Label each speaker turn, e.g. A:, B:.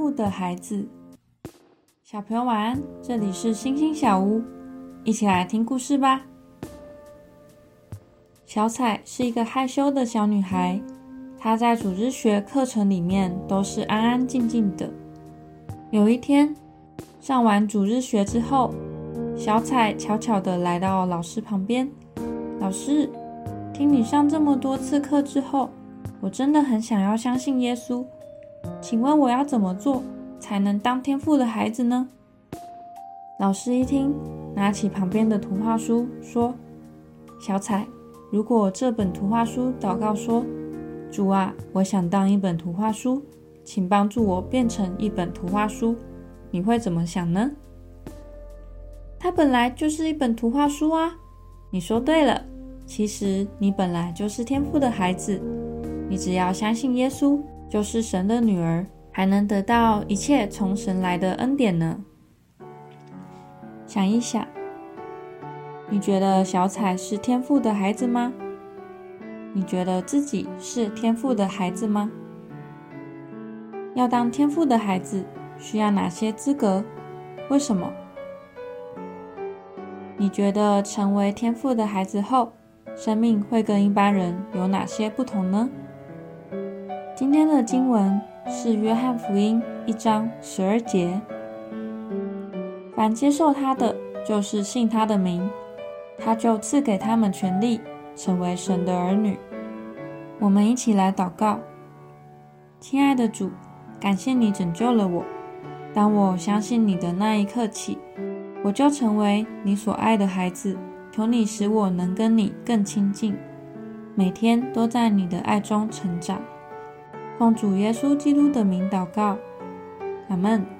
A: 赋的孩子。小朋友晚安，这里是星星小屋，一起来听故事吧。小彩是一个害羞的小女孩，她在组织学课程里面都是安安静静的。有一天，上完组织学之后，小彩悄悄地来到老师旁边，老师。听你上这么多次课之后，我真的很想要相信耶稣。请问我要怎么做才能当天赋的孩子呢？老师一听，拿起旁边的图画书说：“小彩，如果这本图画书祷告说，主啊，我想当一本图画书，请帮助我变成一本图画书，你会怎么想呢？”它本来就是一本图画书啊！你说对了。其实你本来就是天赋的孩子，你只要相信耶稣就是神的女儿，还能得到一切从神来的恩典呢。想一想，你觉得小彩是天赋的孩子吗？你觉得自己是天赋的孩子吗？要当天赋的孩子需要哪些资格？为什么？你觉得成为天赋的孩子后？生命会跟一般人有哪些不同呢？今天的经文是约翰福音一章十二节。凡接受他的，就是信他的名，他就赐给他们权利，成为神的儿女。我们一起来祷告：亲爱的主，感谢你拯救了我。当我相信你的那一刻起，我就成为你所爱的孩子。求你使我能跟你更亲近，每天都在你的爱中成长。奉主耶稣基督的名祷告，阿门。